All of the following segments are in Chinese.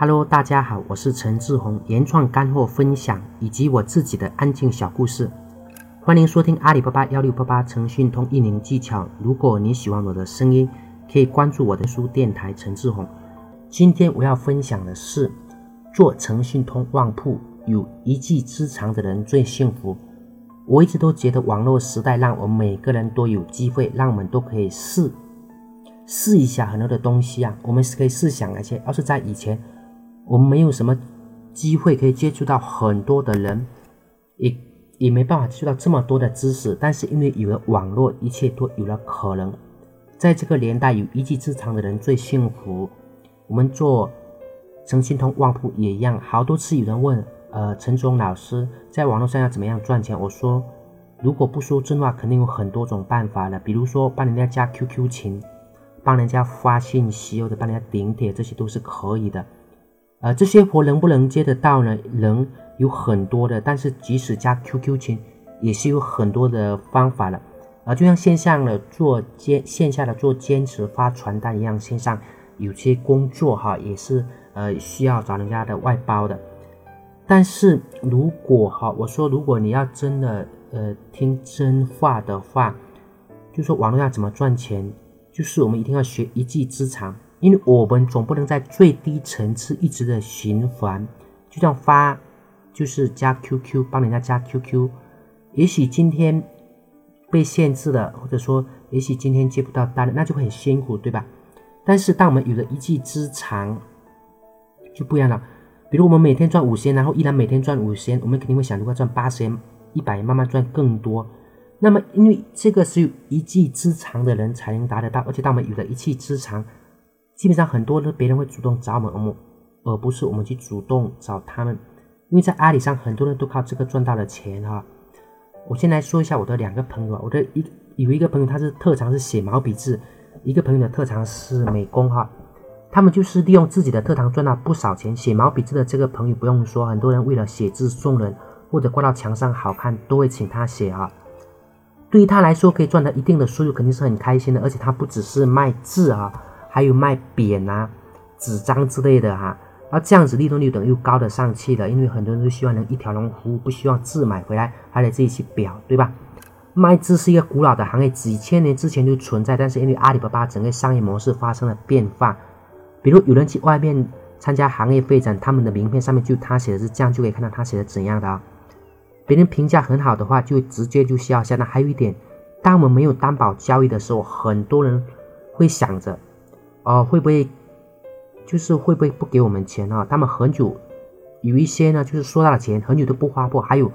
Hello，大家好，我是陈志宏，原创干货分享以及我自己的安静小故事，欢迎收听阿里巴巴幺六八八诚信通运营技巧。如果你喜欢我的声音，可以关注我的书电台陈志宏。今天我要分享的是，做诚信通旺铺有一技之长的人最幸福。我一直都觉得网络时代让我们每个人都有机会，让我们都可以试试一下很多的东西啊。我们是可以试想一些，要是在以前。我们没有什么机会可以接触到很多的人，也也没办法接触到这么多的知识。但是因为有了网络，一切都有了可能。在这个年代，有一技之长的人最幸福。我们做诚信通旺铺也一样，好多次有人问，呃，陈忠老师在网络上要怎么样赚钱？我说，如果不说真话，肯定有很多种办法的。比如说帮人家加 QQ 群，帮人家发信息或者帮人家顶帖，这些都是可以的。呃，这些活能不能接得到呢？能有很多的，但是即使加 QQ 群，也是有很多的方法的。啊，就像线上的做兼线下的做兼职发传单一样，线上有些工作哈也是呃需要找人家的外包的。但是如果哈，我说如果你要真的呃听真话的话，就说网络上怎么赚钱，就是我们一定要学一技之长。因为我们总不能在最低层次一直的循环，就像发，就是加 QQ 帮人家加 QQ，也许今天被限制了，或者说也许今天接不到单，那就很辛苦，对吧？但是当我们有了一技之长，就不一样了。比如我们每天赚五千，然后依然每天赚五千，我们肯定会想如果赚八千、一百，慢慢赚更多。那么因为这个是有一技之长的人才能达得到，而且当我们有了一技之长。基本上很多的别人会主动找我们，而不是我们去主动找他们，因为在阿里上很多人都靠这个赚到了钱哈。我先来说一下我的两个朋友，我的一有一个朋友他是特长是写毛笔字，一个朋友的特长是美工哈。他们就是利用自己的特长赚到不少钱。写毛笔字的这个朋友不用说，很多人为了写字送人或者挂到墙上好看，都会请他写哈。对于他来说，可以赚到一定的收入，肯定是很开心的。而且他不只是卖字啊。还有卖匾啊、纸张之类的哈，那这样子利润率等又高的上去了，因为很多人都希望能一条龙服务，不希望字买回来还得自己去裱，对吧？卖字是一个古老的行业，几千年之前就存在，但是因为阿里巴巴整个商业模式发生了变化，比如有人去外面参加行业会展，他们的名片上面就他写的是这样，就可以看到他写的怎样的啊。别人评价很好的话，就直接就笑笑。那还有一点，当我们没有担保交易的时候，很多人会想着。哦，会不会就是会不会不给我们钱啊？他们很久有一些呢，就是说到了钱，很久都不发货。还有，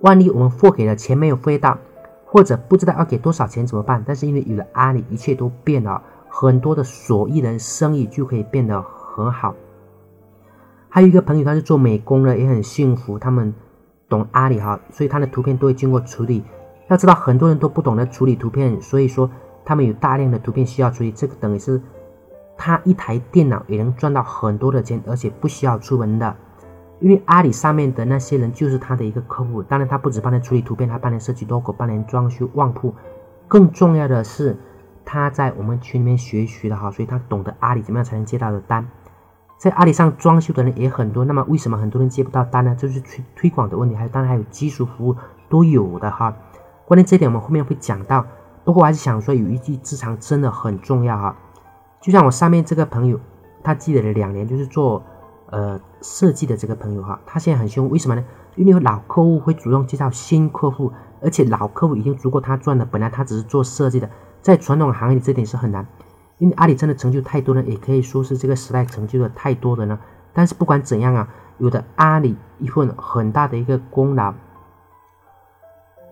万一我们货给了，钱没有飞到，或者不知道要给多少钱怎么办？但是因为有了阿里，一切都变了，很多的所艺人生意就可以变得很好。还有一个朋友，他是做美工的，也很幸福。他们懂阿里哈，所以他的图片都会经过处理。要知道，很多人都不懂得处理图片，所以说他们有大量的图片需要处理，这个等于是。他一台电脑也能赚到很多的钱，而且不需要出门的，因为阿里上面的那些人就是他的一个客户。当然，他不止帮他处理图片，他帮人设计 logo，帮人装修旺铺。更重要的是，他在我们群里面学习的哈，所以他懂得阿里怎么样才能接到的单。在阿里上装修的人也很多，那么为什么很多人接不到单呢？就是推推广的问题，还有当然还有技术服务都有的哈。关键这点我们后面会讲到。不过我还是想说，有一技之长真的很重要哈。就像我上面这个朋友，他积累了两年，就是做呃设计的这个朋友哈，他现在很凶，为什么呢？因为老客户会主动介绍新客户，而且老客户已经足够他赚了。本来他只是做设计的，在传统行业里这点是很难，因为阿里真的成就太多了，也可以说是这个时代成就了太多的呢。但是不管怎样啊，有的阿里一份很大的一个功劳。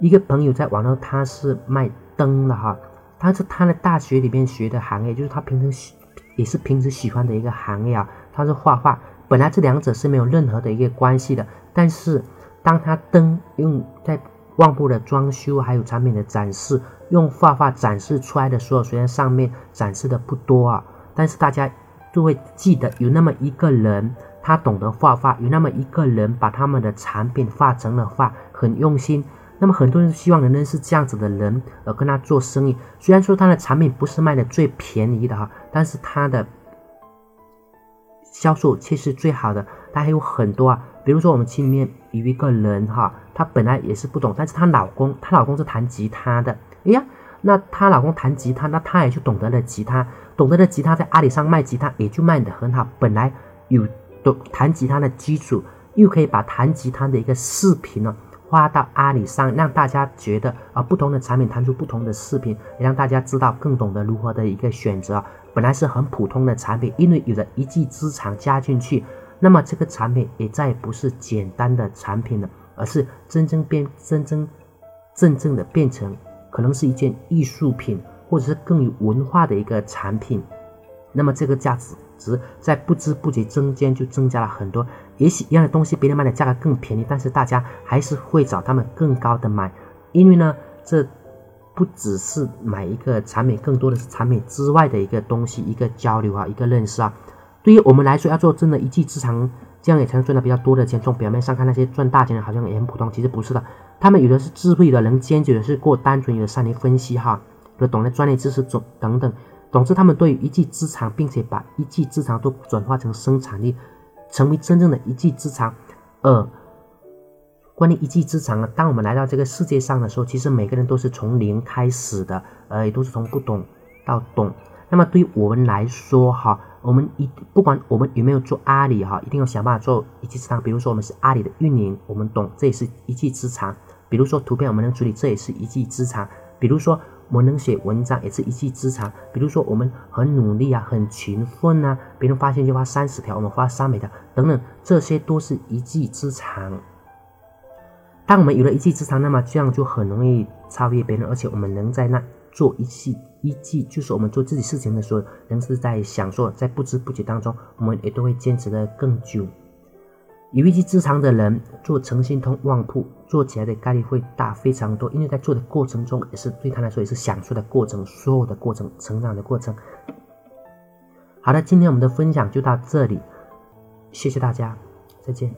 一个朋友在网络他是卖灯的哈。他是他在大学里面学的行业，就是他平时喜也是平时喜欢的一个行业啊。他是画画，本来这两者是没有任何的一个关系的。但是当他灯用在旺铺的装修还有产品的展示，用画画展示出来的时候，虽然上面展示的不多啊，但是大家都会记得有那么一个人，他懂得画画，有那么一个人把他们的产品画成了画，很用心。那么很多人希望能认识这样子的人，而跟他做生意。虽然说他的产品不是卖的最便宜的哈，但是他的销售却是最好的。他还有很多啊，比如说我们群里面有一个人哈，她本来也是不懂，但是她老公，她老公是弹吉他的，哎呀，那她老公弹吉他，那她也就懂得了吉他，懂得了吉他，在阿里上卖吉他也就卖的很好。本来有懂弹吉他的基础，又可以把弹吉他的一个视频呢。发到阿里上，让大家觉得啊，不同的产品弹出不同的视频，也让大家知道更懂得如何的一个选择。本来是很普通的产品，因为有了一技之长加进去，那么这个产品也再也不是简单的产品了，而是真正变真真正正的变成可能是一件艺术品，或者是更有文化的一个产品。那么这个价值。值在不知不觉中间就增加了很多，也许一样的东西别人卖的价格更便宜，但是大家还是会找他们更高的买，因为呢，这不只是买一个产品，更多的是产品之外的一个东西，一个交流啊，一个认识啊。对于我们来说，要做真的一技之长，这样也才能赚到比较多的钱。从表面上看，那些赚大钱的好像也很普通，其实不是的，他们有的是智慧的，能坚决的是过单纯，有的善于分析哈，有的懂得专业知识总等等。总之，他们对于一技之长，并且把一技之长都转化成生产力，成为真正的一技之长。二，关于一技之长啊，当我们来到这个世界上的时候，其实每个人都是从零开始的，呃，也都是从不懂到懂。那么对于我们来说，哈，我们一不管我们有没有做阿里哈，一定要想办法做一技之长。比如说我们是阿里的运营，我们懂，这也是一技之长。比如说图片我们能处理，这也是一技之长。比如说。我们能写文章也是一技之长，比如说我们很努力啊，很勤奋啊，别人发现就发三十条，我们发三百条等等，这些都是一技之长。当我们有了一技之长，那么这样就很容易超越别人，而且我们能在那做一技一技，就是我们做自己事情的时候，能是在享受，在不知不觉当中，我们也都会坚持的更久。有一技之长的人做诚信通旺铺，做起来的概率会大非常多，因为在做的过程中也是对他来说也是享受的过程，所有的过程，成长的过程。好的，今天我们的分享就到这里，谢谢大家，再见。